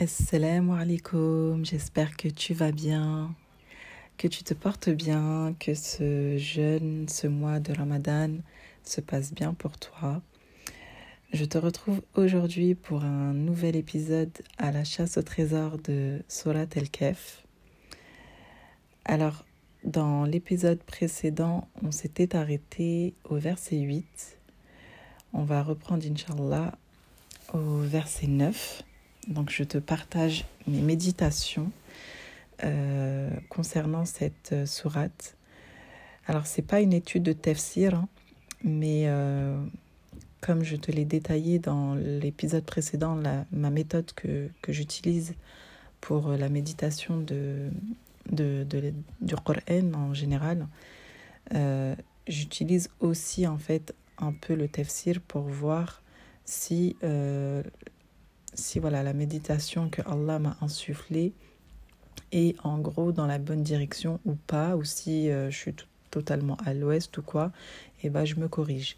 Assalamu alaikum, j'espère que tu vas bien, que tu te portes bien, que ce jeûne, ce mois de Ramadan se passe bien pour toi. Je te retrouve aujourd'hui pour un nouvel épisode à la chasse au trésor de Surat El-Kef. Alors, dans l'épisode précédent, on s'était arrêté au verset 8. On va reprendre, Inch'Allah, au verset 9. Donc je te partage mes méditations euh, concernant cette euh, sourate. Alors c'est pas une étude de tafsir, hein, mais euh, comme je te l'ai détaillé dans l'épisode précédent, ma méthode que, j'utilise pour la méditation du Coran en général, j'utilise aussi en fait un peu le tafsir pour voir si si voilà la méditation que Allah m'a insufflée est en gros dans la bonne direction ou pas, ou si euh, je suis totalement à l'ouest ou quoi, et eh ben je me corrige.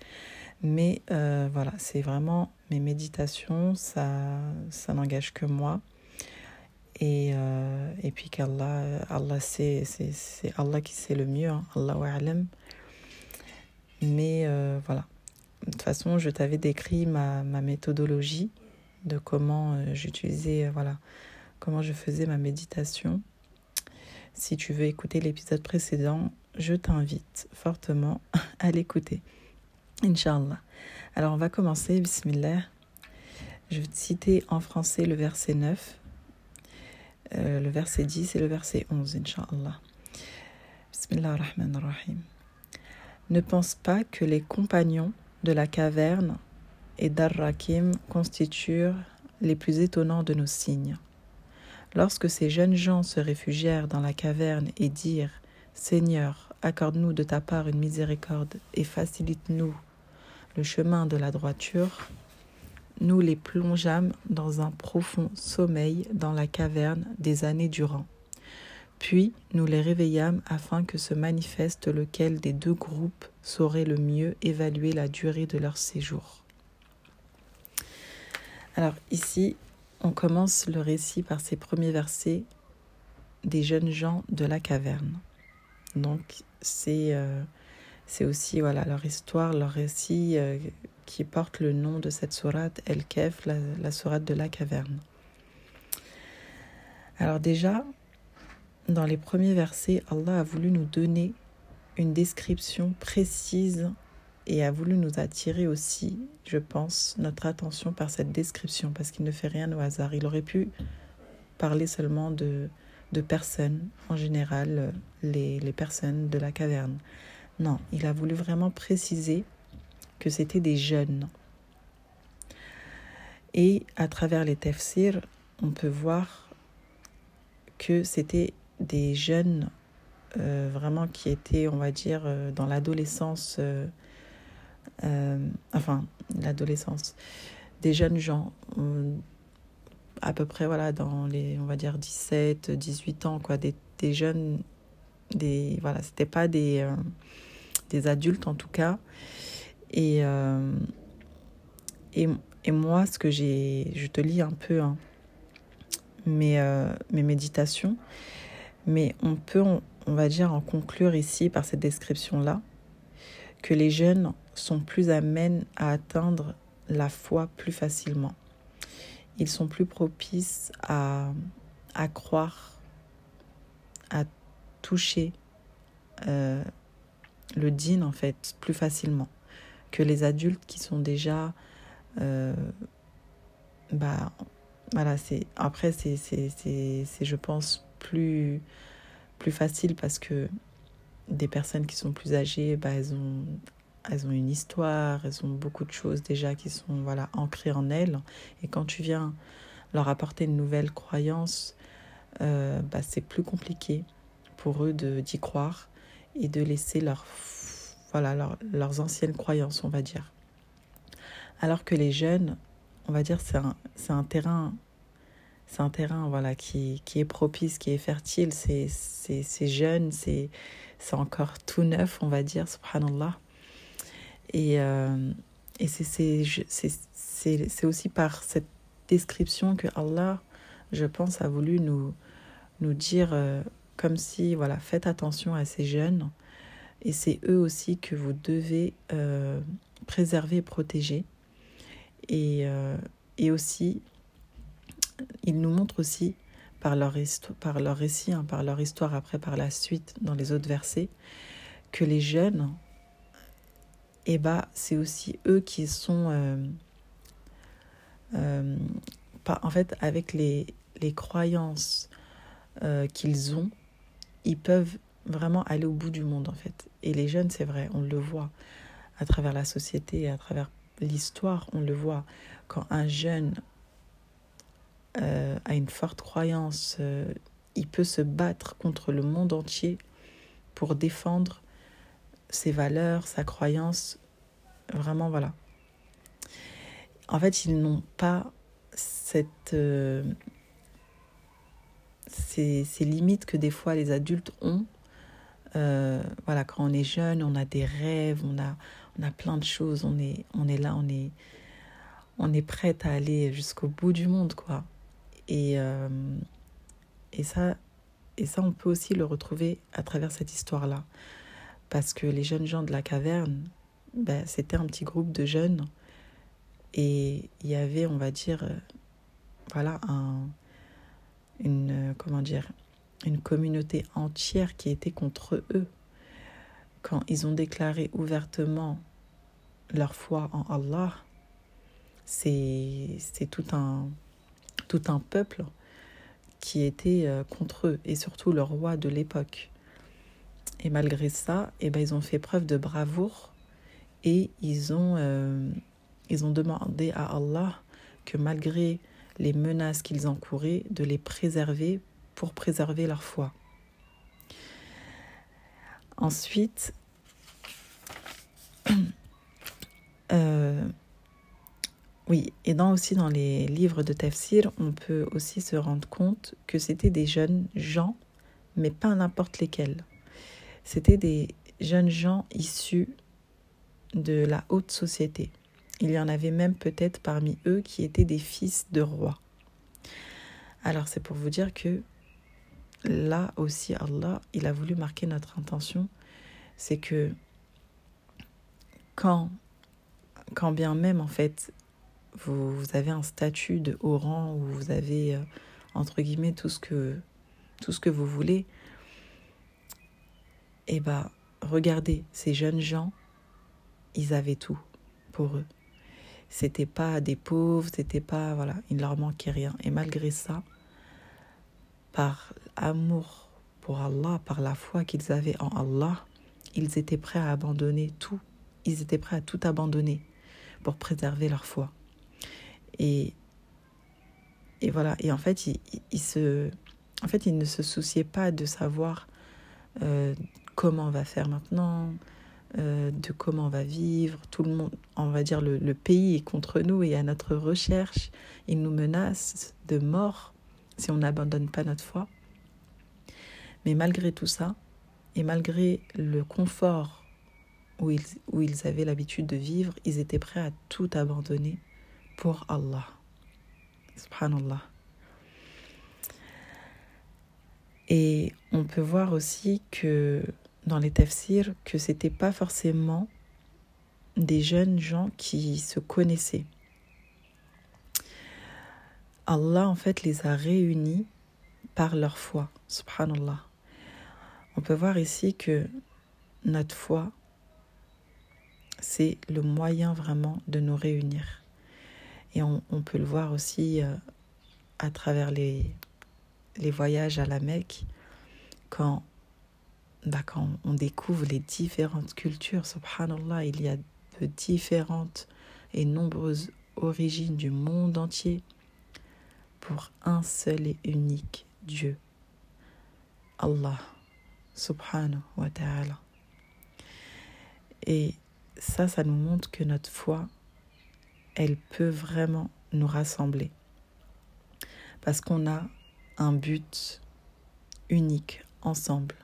Mais euh, voilà, c'est vraiment mes méditations, ça, ça n'engage que moi. Et, euh, et puis qu'Allah, Allah c'est, c'est Allah qui sait le mieux, hein, Allah alam. Mais voilà, de toute façon, je t'avais décrit ma, ma méthodologie de comment euh, j'utilisais, euh, voilà, comment je faisais ma méditation. Si tu veux écouter l'épisode précédent, je t'invite fortement à l'écouter. Inch'Allah. Alors on va commencer, bismillah. Je vais te citer en français le verset 9, euh, le verset 10 et le verset 11, Inch'Allah. Bismillah ar-Rahman ar-Rahim. Ne pense pas que les compagnons de la caverne et Darrakim constituent les plus étonnants de nos signes. Lorsque ces jeunes gens se réfugièrent dans la caverne et dirent Seigneur, accorde-nous de ta part une miséricorde et facilite-nous le chemin de la droiture, nous les plongeâmes dans un profond sommeil dans la caverne des années durant. Puis nous les réveillâmes afin que se manifeste lequel des deux groupes saurait le mieux évaluer la durée de leur séjour. Alors ici, on commence le récit par ces premiers versets des jeunes gens de la caverne. Donc c'est euh, aussi voilà leur histoire, leur récit euh, qui porte le nom de cette sourate El-Kef, la, la sourate de la caverne. Alors déjà, dans les premiers versets, Allah a voulu nous donner une description précise et a voulu nous attirer aussi, je pense, notre attention par cette description, parce qu'il ne fait rien au hasard. Il aurait pu parler seulement de, de personnes, en général, les, les personnes de la caverne. Non, il a voulu vraiment préciser que c'était des jeunes. Et à travers les tafsirs, on peut voir que c'était des jeunes euh, vraiment qui étaient, on va dire, euh, dans l'adolescence euh, euh, enfin l'adolescence, des jeunes gens, euh, à peu près voilà dans les on va dire 17, 18 ans quoi, des, des jeunes, des voilà c'était pas des euh, des adultes en tout cas. Et et, et moi ce que j'ai, je te lis un peu hein, mes mes méditations, mais on peut on, on va dire en conclure ici par cette description là que les jeunes sont plus amènes à atteindre la foi plus facilement. Ils sont plus propices à, à croire, à toucher euh, le din en fait plus facilement que les adultes qui sont déjà euh, bah voilà c'est après c'est c'est je pense plus plus facile parce que des personnes qui sont plus âgées bah elles ont elles ont une histoire, elles ont beaucoup de choses déjà qui sont voilà ancrées en elles. Et quand tu viens leur apporter une nouvelle croyance, euh, bah, c'est plus compliqué pour eux d'y croire et de laisser leur, voilà, leurs anciennes croyances, on va dire. Alors que les jeunes, on va dire, c'est un, un terrain, c'est un terrain voilà, qui, qui est propice, qui est fertile, c'est jeune, c'est, c'est encore tout neuf, on va dire, subhanallah. Et, euh, et c'est aussi par cette description que Allah je pense, a voulu nous, nous dire euh, comme si, voilà, faites attention à ces jeunes. Et c'est eux aussi que vous devez euh, préserver et protéger. Et, et aussi, ils nous montrent aussi par leur, par leur récit, hein, par leur histoire après, par la suite, dans les autres versets, que les jeunes, eh ben, c'est aussi eux qui sont, euh, euh, pas, en fait, avec les, les croyances euh, qu'ils ont, ils peuvent vraiment aller au bout du monde, en fait. Et les jeunes, c'est vrai, on le voit à travers la société, à travers l'histoire, on le voit. Quand un jeune a une forte croyance, il peut se battre contre le monde entier pour défendre ses valeurs, sa croyance. Vraiment, voilà. En fait, ils n'ont pas cette, euh, ces, ces, limites que des fois les adultes ont. Euh, voilà, quand on est jeune, on a des rêves, on a, on a plein de choses, on est, on est là, on est, on est prête à aller jusqu'au bout du monde, quoi. Et, euh, et, ça, et ça, on peut aussi le retrouver à travers cette histoire-là parce que les jeunes gens de la caverne, ben, c'était un petit groupe de jeunes et il y avait, on va dire, euh, voilà, un, une, comment dire, une communauté entière qui était contre eux. Quand ils ont déclaré ouvertement leur foi en Allah, c'est tout un, tout un peuple qui était euh, contre eux, et surtout le roi de l'époque. Et malgré ça, eh ben, ils ont fait preuve de bravoure et ils ont, euh, demandé à Allah que malgré les menaces qu'ils encouraient, de les préserver pour préserver leur foi. Ensuite, euh, oui, et dans, aussi dans les livres de tafsir, on peut aussi se rendre compte que c'était des jeunes gens, mais pas n'importe lesquels. C'était des jeunes gens issus de la haute société. Il y en avait même peut-être parmi eux qui étaient des fils de rois. Alors c'est pour vous dire que là aussi Allah, il a voulu marquer notre intention, c'est que quand, quand bien même en fait vous, avez un statut de haut rang où vous avez euh, entre guillemets tout ce que tout ce que vous voulez, eh bien, regardez, ces jeunes gens, ils avaient tout pour eux. C'était pas des pauvres, c'était pas, voilà, il leur manquait rien. Et malgré ça, par amour pour Allah, par la foi qu'ils avaient en Allah, ils étaient prêts à abandonner tout. Ils étaient prêts à tout abandonner pour préserver leur foi. Et, et voilà. Et en fait, ils, se, en fait, ils ne se souciaient pas de savoir euh, comment on va faire maintenant, euh, de comment on va vivre. Tout le monde, on va dire, le, le, pays est contre nous et à notre recherche. Il nous menace de mort si on n'abandonne pas notre foi. Mais malgré tout ça, et malgré le confort où ils, où ils avaient l'habitude de vivre, ils étaient prêts à tout abandonner pour Allah. Subhanallah. Et on peut voir aussi que dans les tafsirs que c'était pas forcément des jeunes gens qui se connaissaient. Allah en fait les a réunis par leur foi, subhanallah. On peut voir ici que notre foi, c'est le moyen vraiment de nous réunir. Et on, peut le voir aussi euh, à travers les, les voyages à la Mecque, quand bah, quand on découvre les différentes cultures, subhanallah, il y a de différentes et nombreuses origines du monde entier pour un seul et unique Dieu, Allah, subhanahu wa ta'ala. Et ça, ça nous montre que notre foi, elle peut vraiment nous rassembler. Parce qu'on a un but unique ensemble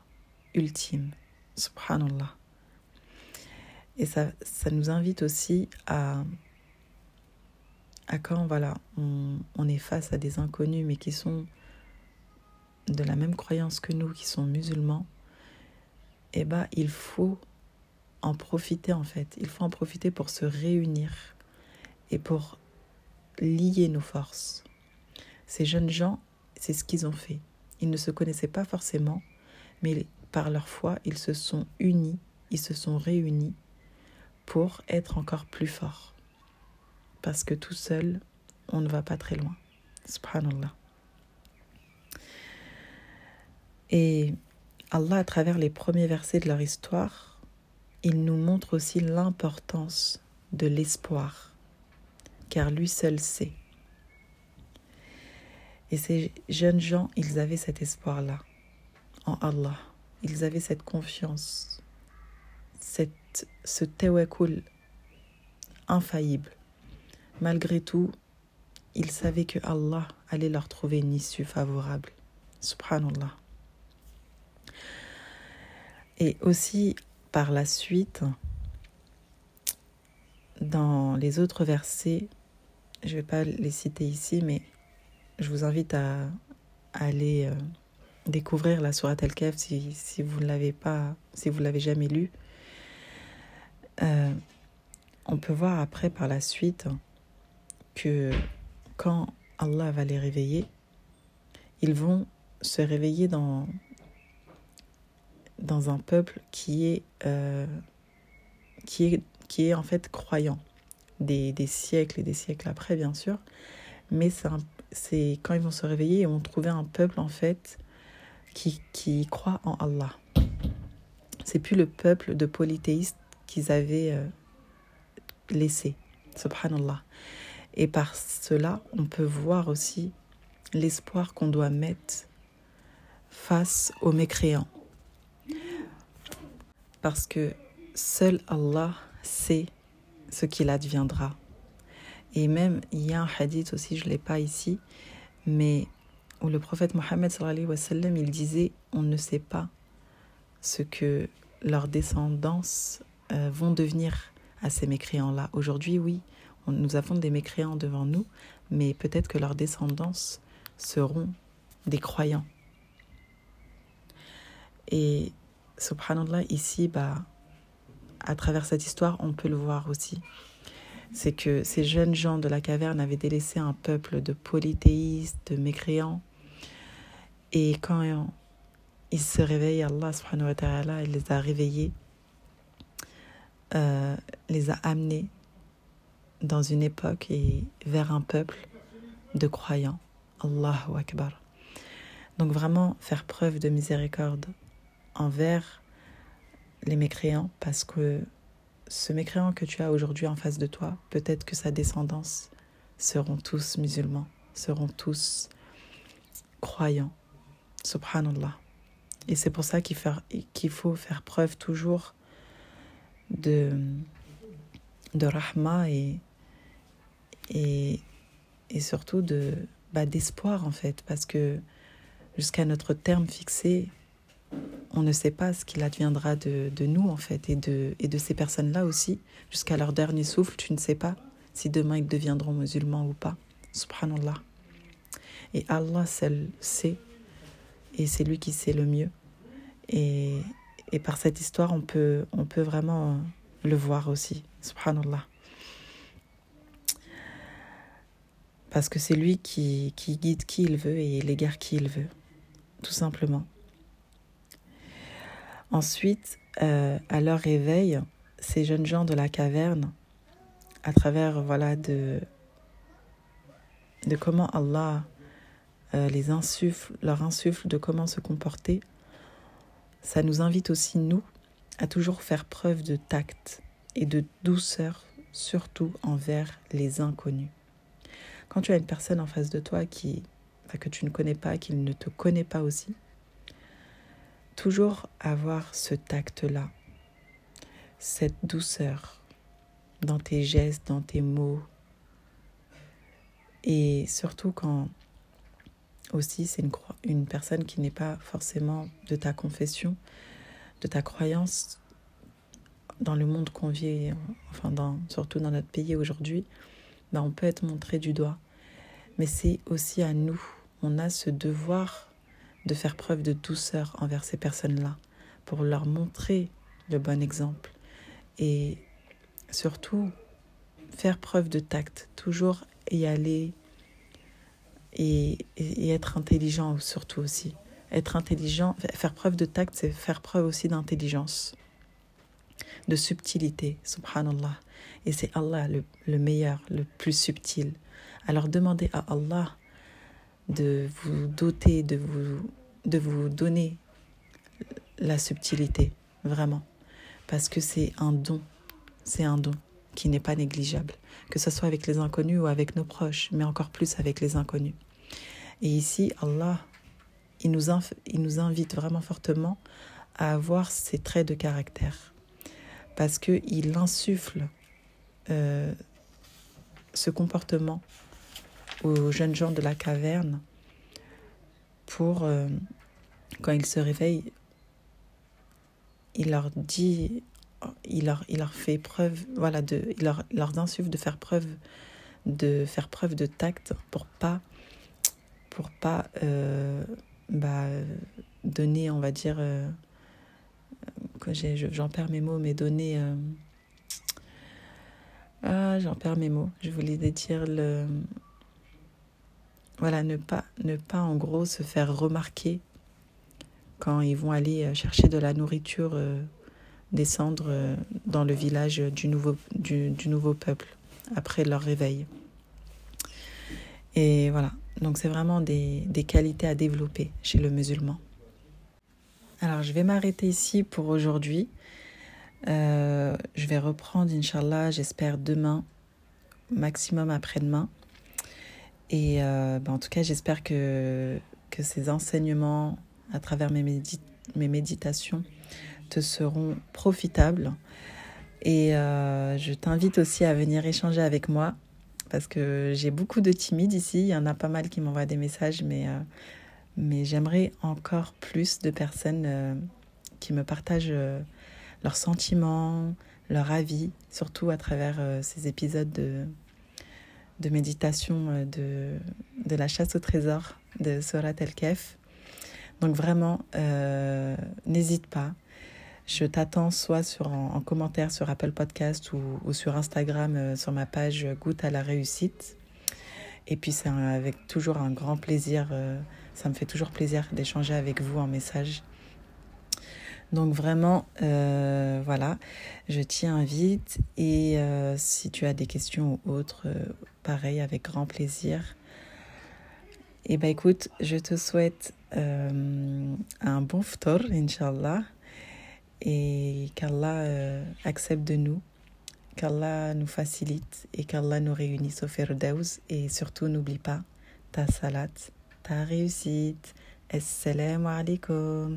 ultime. Subhanallah. Et ça, ça nous invite aussi à, à quand voilà, on, on est face à des inconnus mais qui sont de la même croyance que nous, qui sont musulmans, eh ben, il faut en profiter en fait. Il faut en profiter pour se réunir et pour lier nos forces. Ces jeunes gens, c'est ce qu'ils ont fait. Ils ne se connaissaient pas forcément, mais par leur foi, ils se sont unis, ils se sont réunis pour être encore plus forts. Parce que tout seul, on ne va pas très loin. Subhanallah. Et Allah, à travers les premiers versets de leur histoire, il nous montre aussi l'importance de l'espoir, car lui seul sait. Et ces jeunes gens, ils avaient cet espoir-là en Allah. Ils avaient cette confiance, cette, ce tawakkul infaillible. Malgré tout, ils savaient que Allah allait leur trouver une issue favorable. Subhanallah. Et aussi, par la suite, dans les autres versets, je ne vais pas les citer ici, mais je vous invite à, aller euh, découvrir la Sourate Al-Kahf si, si, vous ne l'avez pas, si vous l'avez jamais lu. Euh, on peut voir après par la suite que quand Allah va les réveiller, ils vont se réveiller dans, dans un peuple qui est, euh, qui est, qui est en fait croyant, des, siècles et des siècles après, bien sûr. Mais c'est quand ils vont se réveiller, ils vont trouver un peuple en fait qui, qui croit en Allah. C'est plus le peuple de polythéistes qu'ils avaient euh, laissé. Subhanallah. Et par cela, on peut voir aussi l'espoir qu'on doit mettre face aux mécréants parce que seul Allah sait ce qu'il adviendra. Et même, il y a un hadith aussi, je ne l'ai pas ici, mais où le prophète Mohammed il disait on ne sait pas ce que leurs descendants euh, vont devenir à ces mécréants-là. Aujourd'hui, oui, nous avons des mécréants devant nous, mais peut-être que leurs descendants seront des croyants. Et subhanallah, ici, bah, à travers cette histoire, on peut le voir aussi. C'est que ces jeunes gens de la caverne avaient délaissé un peuple de polythéistes, de mécréants. Et quand ils se réveillent, Allah subhanahu wa ta'ala, il les a réveillés, euh, les a amenés dans une époque et vers un peuple de croyants. Allahu Akbar. Donc vraiment faire preuve de miséricorde envers les mécréants parce que ce mécréant que tu as aujourd'hui en face de toi, peut-être que sa descendance seront tous musulmans, seront tous croyants. Subhanallah. Et c'est pour ça qu'il faut faire preuve toujours de, de rahma et, et, et surtout de bah, d'espoir en fait, parce que jusqu'à notre terme fixé, on ne sait pas ce qu'il adviendra de, nous, en fait, et de, ces personnes-là aussi. Jusqu'à leur dernier souffle, tu ne sais pas si demain ils deviendront musulmans ou pas. Subhanallah. Et Allah seul sait, et c'est lui qui sait le mieux. Et, par cette histoire, on peut, on vraiment le voir aussi. Subhanallah. Parce que c'est lui qui, qui guide qui il veut et l'égare qui il veut. Tout simplement. Ensuite, euh, à leur réveil, ces jeunes gens de la caverne, à travers voilà de, de comment Allah euh, les insuffle, leur insuffle de comment se comporter, ça nous invite aussi, nous, à toujours faire preuve de tact et de douceur, surtout envers les inconnus. Quand tu as une personne en face de toi qui, que tu ne connais pas, qui ne te connaît pas aussi, toujours avoir ce tact-là, cette douceur dans tes gestes, dans tes mots. Et surtout quand aussi c'est une, une personne qui n'est pas forcément de ta confession, de ta croyance dans le monde qu'on vit, enfin surtout dans notre pays aujourd'hui, ben, on peut être montré du doigt. Mais c'est aussi à nous. On a ce devoir de faire preuve de douceur envers ces personnes-là pour leur montrer le bon exemple. Et surtout, faire preuve de tact, toujours y aller et, être intelligent surtout aussi. Être intelligent, faire preuve de tact, c'est faire preuve aussi d'intelligence, de subtilité, subhanallah. Et c'est Allah le, le, meilleur, le plus subtil. Alors demandez à Allah de vous doter, de vous, de vous donner la subtilité, vraiment. Parce que c'est un don, c'est un don qui n'est pas négligeable, que ce soit avec les inconnus ou avec nos proches, mais encore plus avec les inconnus. Et ici, Allah, il nous, il nous invite vraiment fortement à avoir ces traits de caractère, parce qu'il insuffle euh, ce comportement aux jeunes gens de la caverne pour, euh, quand ils se réveillent, il leur dit, il leur, il leur fait preuve, voilà, de, il leur, leur insuffle de faire preuve, de faire preuve de tact pour pas, pour pas euh, bah, donner, on va dire, euh, j'en perds mes mots, mais donner, ah, j'en perds mes mots. Je voulais dire le, voilà, ne pas, ne pas en gros se faire remarquer quand ils vont aller euh, chercher de la nourriture, euh, descendre euh, dans le village du nouveau, peuple après leur réveil. Et voilà, donc c'est vraiment des, qualités à développer chez le musulman. Alors je vais m'arrêter ici pour aujourd'hui. Je vais reprendre, Inch'Allah, j'espère demain, maximum après-demain. Et euh, ben, en tout cas, j'espère que, que ces enseignements à travers mes, mes méditations te seront profitables. Et euh, je t'invite aussi à venir échanger avec moi parce que j'ai beaucoup de timides ici. Il y en a pas mal qui m'envoient des messages, mais, euh, mais j'aimerais encore plus de personnes qui me partagent leurs sentiments, leur avis, surtout à travers ces épisodes de, de méditation euh, de, de la chasse au trésor de Sorat El-Kef. Donc vraiment, euh, n'hésite pas. Je t'attends soit sur, en, en, commentaire sur Apple Podcast ou, sur Instagram euh, sur ma page Goûte à la réussite. Et puis c'est avec toujours un grand plaisir, ça me fait toujours plaisir d'échanger avec vous en message. Donc vraiment, euh, voilà, je t'y invite et euh, si tu as des questions ou autres, euh, pareil, avec grand plaisir. Et eh ben écoute, je te souhaite un bon ftor, Inch'Allah, et qu'Allah accepte de nous, qu'Allah nous facilite et qu'Allah nous réunisse au Firdaus. Et surtout, n'oublie pas ta salat, ta réussite. Assalamu alaikum.